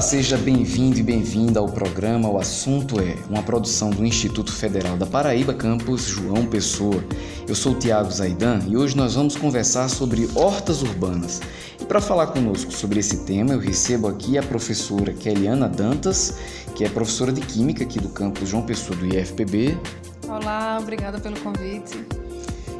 Olá, seja bem-vindo e bem-vinda ao programa O Assunto é, uma produção do Instituto Federal da Paraíba, campus João Pessoa. Eu sou o Tiago Zaidan e hoje nós vamos conversar sobre hortas urbanas. E para falar conosco sobre esse tema, eu recebo aqui a professora Keliana Dantas, que é professora de Química aqui do campus João Pessoa do IFPB. Olá, obrigada pelo convite.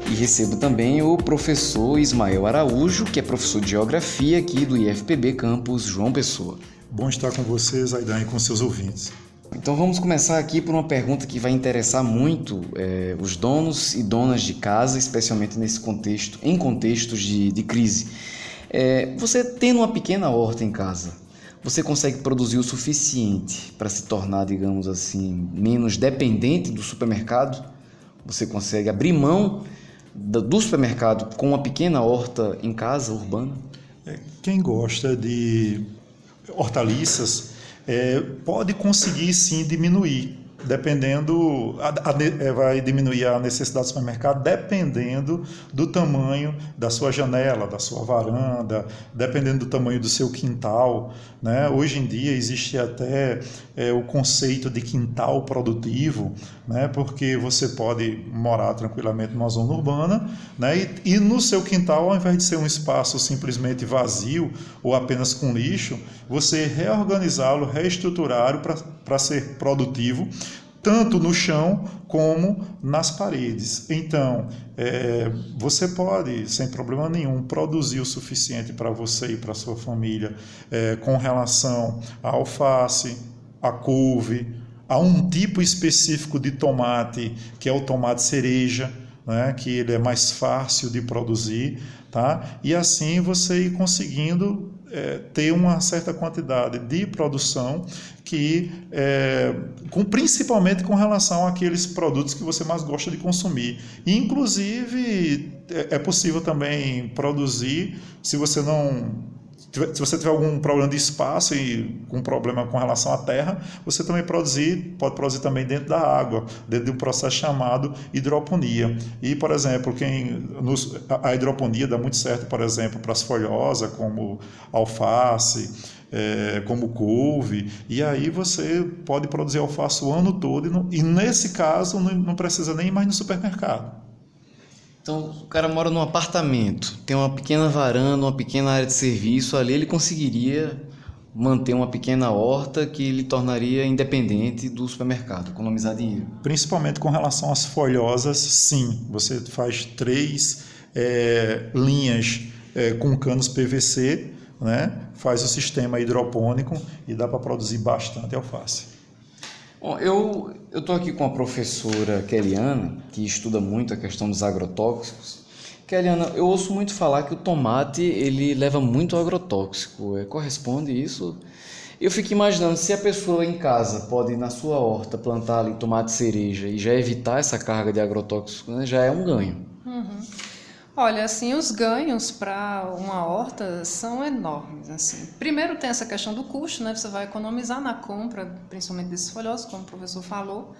E recebo também o professor Ismael Araújo, que é professor de Geografia aqui do IFPB Campus João Pessoa. Bom estar com vocês, Aidan, e com seus ouvintes. Então vamos começar aqui por uma pergunta que vai interessar muito é, os donos e donas de casa, especialmente nesse contexto, em contextos de, de crise. É, você tendo uma pequena horta em casa, você consegue produzir o suficiente para se tornar, digamos assim, menos dependente do supermercado? Você consegue abrir mão do supermercado com uma pequena horta em casa urbana? É, quem gosta de hortaliças é, pode conseguir sim diminuir dependendo, a, a, é, vai diminuir a necessidade do supermercado dependendo do tamanho da sua janela, da sua varanda, dependendo do tamanho do seu quintal. Né? Hoje em dia existe até é, o conceito de quintal produtivo, né? porque você pode morar tranquilamente numa zona urbana né? e, e no seu quintal, ao invés de ser um espaço simplesmente vazio ou apenas com lixo, você reorganizá-lo, reestruturá-lo para ser produtivo tanto no chão como nas paredes. Então, é, você pode, sem problema nenhum, produzir o suficiente para você e para sua família é, com relação à alface, à couve, a um tipo específico de tomate, que é o tomate cereja, né, que ele é mais fácil de produzir, tá? E assim você ir conseguindo é, ter uma certa quantidade de produção que é, com, principalmente com relação àqueles produtos que você mais gosta de consumir. Inclusive é, é possível também produzir se você não se você tiver algum problema de espaço e um problema com relação à terra, você também produzir, pode produzir também dentro da água, dentro de um processo chamado hidroponia. E, por exemplo, quem nos, a hidroponia dá muito certo, por exemplo, para as folhosas, como alface, é, como couve, e aí você pode produzir alface o ano todo, e, não, e nesse caso não, não precisa nem mais no supermercado. Então, o cara mora num apartamento, tem uma pequena varanda, uma pequena área de serviço, ali ele conseguiria manter uma pequena horta que lhe tornaria independente do supermercado, economizar dinheiro. Principalmente com relação às folhosas, sim. Você faz três é, linhas é, com canos PVC, né? faz o sistema hidropônico e dá para produzir bastante alface. Bom, eu estou aqui com a professora Keliana, que estuda muito a questão dos agrotóxicos. Keliana, eu ouço muito falar que o tomate ele leva muito agrotóxico. É, corresponde isso? Eu fico imaginando se a pessoa em casa pode na sua horta plantar ali tomate cereja e já evitar essa carga de agrotóxicos, né, já é um ganho. Olha, assim, os ganhos para uma horta são enormes, assim. Primeiro tem essa questão do custo, né? Você vai economizar na compra, principalmente desses folhosos, como o professor falou.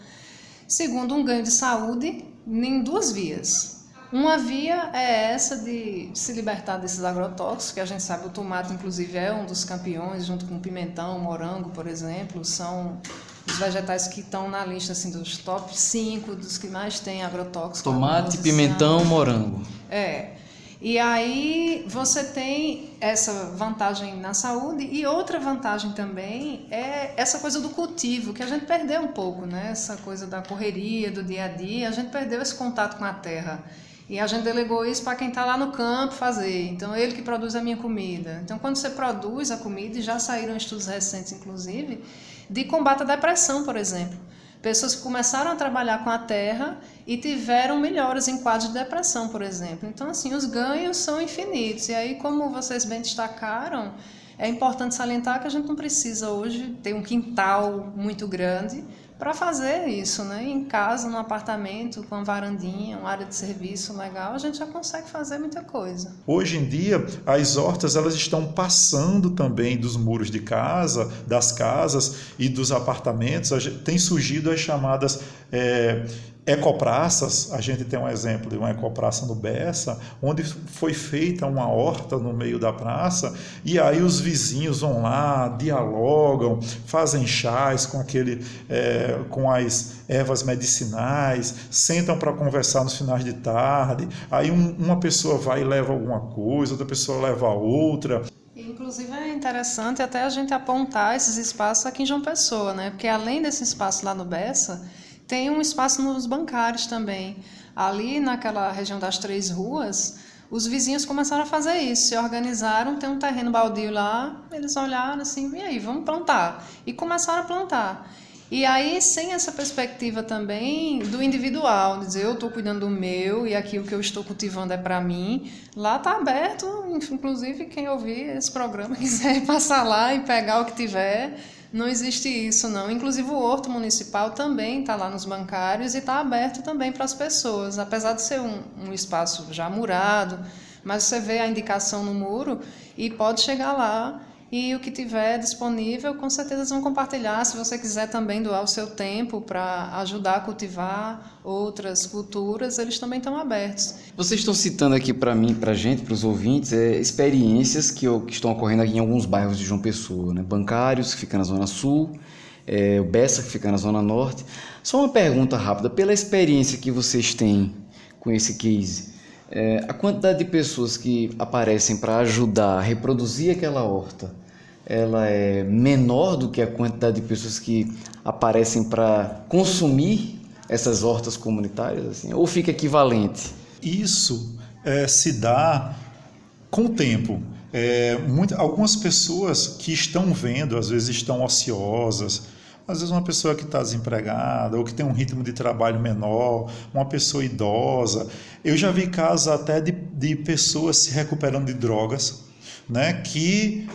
Segundo, um ganho de saúde em duas vias. Uma via é essa de se libertar desses agrotóxicos, que a gente sabe o tomate, inclusive, é um dos campeões, junto com o pimentão, morango, por exemplo, são os vegetais que estão na lista assim, dos top 5 dos que mais têm agrotóxicos. Tomate, pimentão, morango. É. E aí você tem essa vantagem na saúde e outra vantagem também é essa coisa do cultivo, que a gente perdeu um pouco, né? Essa coisa da correria, do dia a dia, a gente perdeu esse contato com a terra. E a gente delegou isso para quem está lá no campo fazer. Então, ele que produz a minha comida. Então, quando você produz a comida, e já saíram estudos recentes, inclusive, de combate à depressão, por exemplo. Pessoas que começaram a trabalhar com a terra e tiveram melhores em quadros de depressão, por exemplo. Então, assim, os ganhos são infinitos. E aí, como vocês bem destacaram, é importante salientar que a gente não precisa hoje ter um quintal muito grande para fazer isso, né? Em casa, num apartamento, com uma varandinha, uma área de serviço legal, a gente já consegue fazer muita coisa. Hoje em dia, as hortas elas estão passando também dos muros de casa, das casas e dos apartamentos. Tem surgido as chamadas é, ecopraças, a gente tem um exemplo de uma ecopraça no Bessa, onde foi feita uma horta no meio da praça, e aí os vizinhos vão lá, dialogam, fazem chás com aquele, é, com as ervas medicinais, sentam para conversar nos finais de tarde, aí um, uma pessoa vai e leva alguma coisa, outra pessoa leva outra. Inclusive é interessante até a gente apontar esses espaços aqui em João Pessoa, né? Porque além desse espaço lá no Bessa, tem um espaço nos bancários também. Ali naquela região das três ruas, os vizinhos começaram a fazer isso, se organizaram, tem um terreno baldio lá, eles olharam assim, e aí, vamos plantar. E começaram a plantar. E aí, sem essa perspectiva também do individual, dizer eu estou cuidando do meu e aqui o que eu estou cultivando é para mim, lá está aberto, inclusive quem ouvir esse programa quiser passar lá e pegar o que tiver, não existe isso, não. Inclusive, o Horto Municipal também está lá nos bancários e está aberto também para as pessoas. Apesar de ser um, um espaço já murado, mas você vê a indicação no muro e pode chegar lá e o que tiver disponível, com certeza vão compartilhar. Se você quiser também doar o seu tempo para ajudar a cultivar outras culturas, eles também estão abertos. Vocês estão citando aqui para mim, para a gente, para os ouvintes, é, experiências que, que, estão ocorrendo aqui em alguns bairros de João Pessoa. Né? Bancários, que fica na Zona Sul, é, o Bessa, que fica na Zona Norte. Só uma pergunta rápida. Pela experiência que vocês têm com esse case, é, a quantidade de pessoas que aparecem para ajudar a reproduzir aquela horta ela é menor do que a quantidade de pessoas que aparecem para consumir essas hortas comunitárias, assim, ou fica equivalente? Isso é, se dá com o tempo. É, muito, algumas pessoas que estão vendo, às vezes estão ociosas, às vezes uma pessoa que está desempregada ou que tem um ritmo de trabalho menor, uma pessoa idosa. Eu já vi casos até de, de pessoas se recuperando de drogas, né, que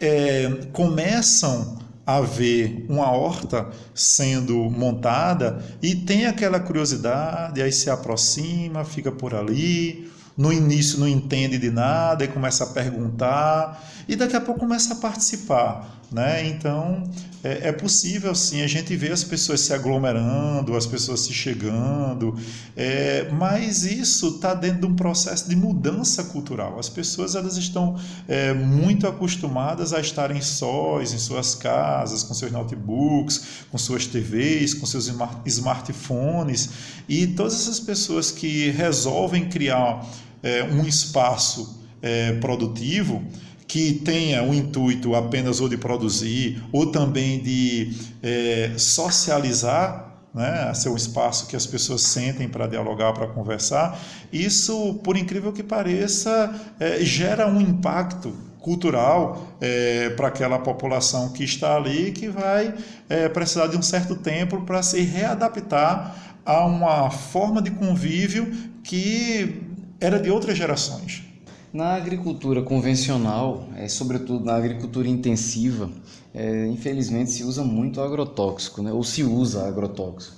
é, começam a ver uma horta sendo montada e tem aquela curiosidade, aí se aproxima, fica por ali, no início não entende de nada e começa a perguntar e daqui a pouco começa a participar, né? Então é, é possível sim a gente ver as pessoas se aglomerando, as pessoas se chegando, é, mas isso está dentro de um processo de mudança cultural. As pessoas elas estão é, muito acostumadas a estarem sós em suas casas, com seus notebooks, com suas TVs, com seus smartphones e todas essas pessoas que resolvem criar é, um espaço é, produtivo que tenha o intuito apenas ou de produzir ou também de é, socializar né, ser um espaço que as pessoas sentem para dialogar, para conversar, isso, por incrível que pareça, é, gera um impacto cultural é, para aquela população que está ali que vai é, precisar de um certo tempo para se readaptar a uma forma de convívio que era de outras gerações. Na agricultura convencional, é, sobretudo na agricultura intensiva, é, infelizmente se usa muito agrotóxico, né? ou se usa agrotóxico.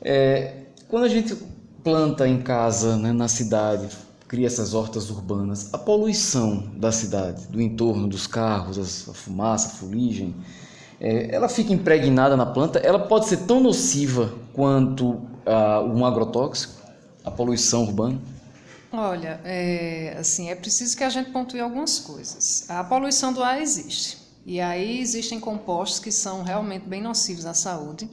É, quando a gente planta em casa, né, na cidade, cria essas hortas urbanas, a poluição da cidade, do entorno, dos carros, a fumaça, a fuligem, é, ela fica impregnada na planta, ela pode ser tão nociva quanto a, um agrotóxico, a poluição urbana? Olha, é, assim, é preciso que a gente pontue algumas coisas. A poluição do ar existe. E aí existem compostos que são realmente bem nocivos à saúde.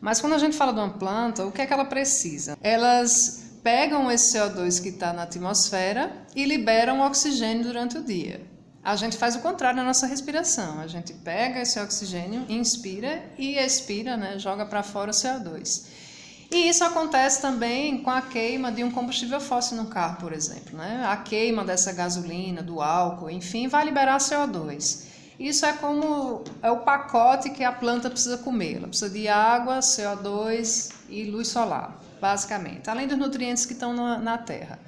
Mas quando a gente fala de uma planta, o que é que ela precisa? Elas pegam esse CO2 que está na atmosfera e liberam oxigênio durante o dia. A gente faz o contrário na nossa respiração. A gente pega esse oxigênio, inspira e expira, né, joga para fora o CO2. E isso acontece também com a queima de um combustível fóssil no carro, por exemplo. Né? A queima dessa gasolina, do álcool, enfim, vai liberar CO2. Isso é como é o pacote que a planta precisa comer. Ela precisa de água, CO2 e luz solar, basicamente, além dos nutrientes que estão na, na terra.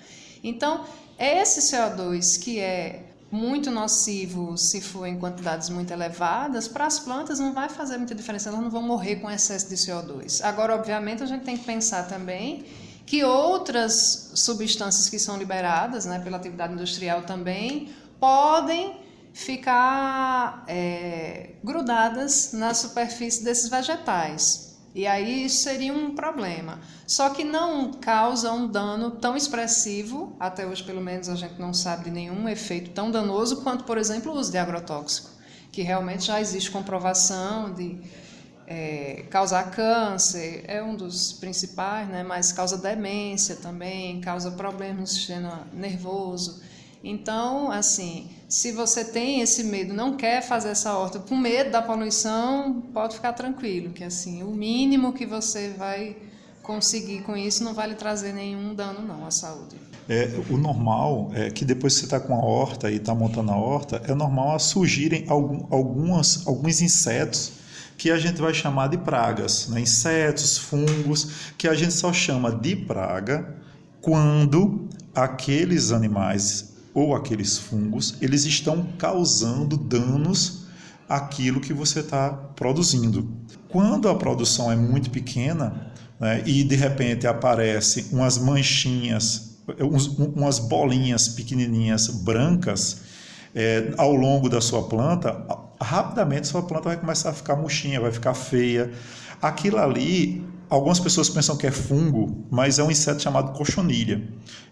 Então, esse CO2 que é muito nocivo se for em quantidades muito elevadas, para as plantas não vai fazer muita diferença, elas não vão morrer com excesso de CO2. Agora, obviamente, a gente tem que pensar também que outras substâncias que são liberadas né, pela atividade industrial também podem ficar é, grudadas na superfície desses vegetais. E aí isso seria um problema. Só que não causa um dano tão expressivo, até hoje pelo menos a gente não sabe de nenhum efeito tão danoso quanto, por exemplo, o uso de agrotóxico, que realmente já existe comprovação de é, causar câncer, é um dos principais, né? mas causa demência também, causa problemas no sistema nervoso. Então, assim, se você tem esse medo, não quer fazer essa horta com medo da poluição, pode ficar tranquilo, que assim, o mínimo que você vai conseguir com isso não vai lhe trazer nenhum dano não à saúde. É, o normal é que depois que você está com a horta e está montando a horta, é normal surgirem algum, algumas, alguns insetos que a gente vai chamar de pragas, né? insetos, fungos, que a gente só chama de praga quando aqueles animais ou aqueles fungos, eles estão causando danos àquilo que você está produzindo. Quando a produção é muito pequena né, e de repente aparecem umas manchinhas, uns, umas bolinhas pequenininhas brancas é, ao longo da sua planta, rapidamente sua planta vai começar a ficar murchinha, vai ficar feia. Aquilo ali Algumas pessoas pensam que é fungo, mas é um inseto chamado cochonilha.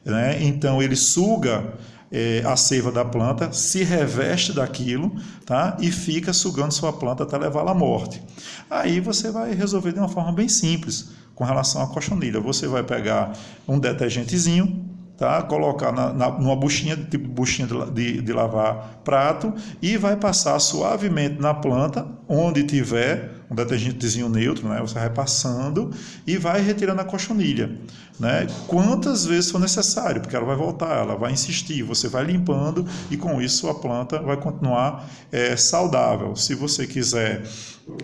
Né? Então ele suga é, a seiva da planta, se reveste daquilo tá? e fica sugando sua planta até levá-la à morte. Aí você vai resolver de uma forma bem simples com relação à cochonilha. Você vai pegar um detergentezinho, tá? colocar na, na, numa buchinha, tipo buchinha de, de, de, lavar prato, e vai passar suavemente na planta, onde tiver um detergentezinho neutro, né? você vai passando e vai retirando a cochonilha. Né? Quantas vezes for necessário, porque ela vai voltar, ela vai insistir, você vai limpando e com isso a planta vai continuar é, saudável. Se você quiser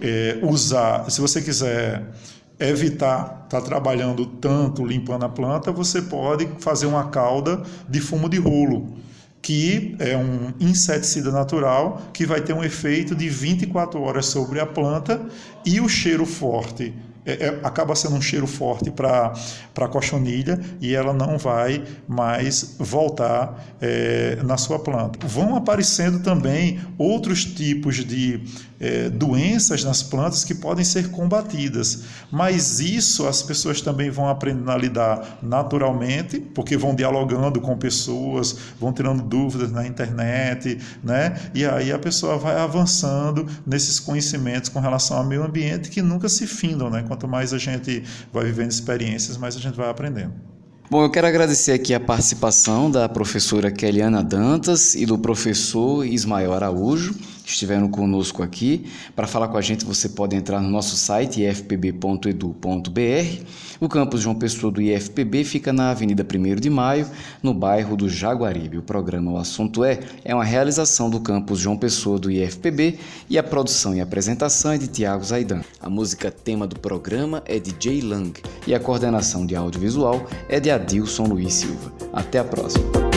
é, usar, se você quiser evitar estar tá trabalhando tanto limpando a planta, você pode fazer uma calda de fumo de rolo, que é um inseticida natural que vai ter um efeito de 24 horas sobre a planta e o cheiro forte é, é, acaba sendo um cheiro forte para a cochonilha e ela não vai mais voltar é, na sua planta. Vão aparecendo também outros tipos de é, doenças nas plantas que podem ser combatidas, mas isso as pessoas também vão aprendendo a lidar naturalmente, porque vão dialogando com pessoas, vão tirando dúvidas na internet, né? e aí a pessoa vai avançando nesses conhecimentos com relação ao meio ambiente que nunca se findam, né? Quanto mais a gente vai vivendo experiências, mais a gente vai aprendendo. Bom, eu quero agradecer aqui a participação da professora Keliana Dantas e do professor Ismael Araújo, estiveram conosco aqui. Para falar com a gente, você pode entrar no nosso site ifpb.edu.br. O campus João Pessoa do IFPB fica na Avenida 1 de Maio, no bairro do Jaguaribe. O programa O Assunto É é uma realização do campus João Pessoa do IFPB e a produção e apresentação é de Tiago Zaidan. A música tema do programa é de Jay Lang e a coordenação de audiovisual é de Adilson Luiz Silva. Até a próxima!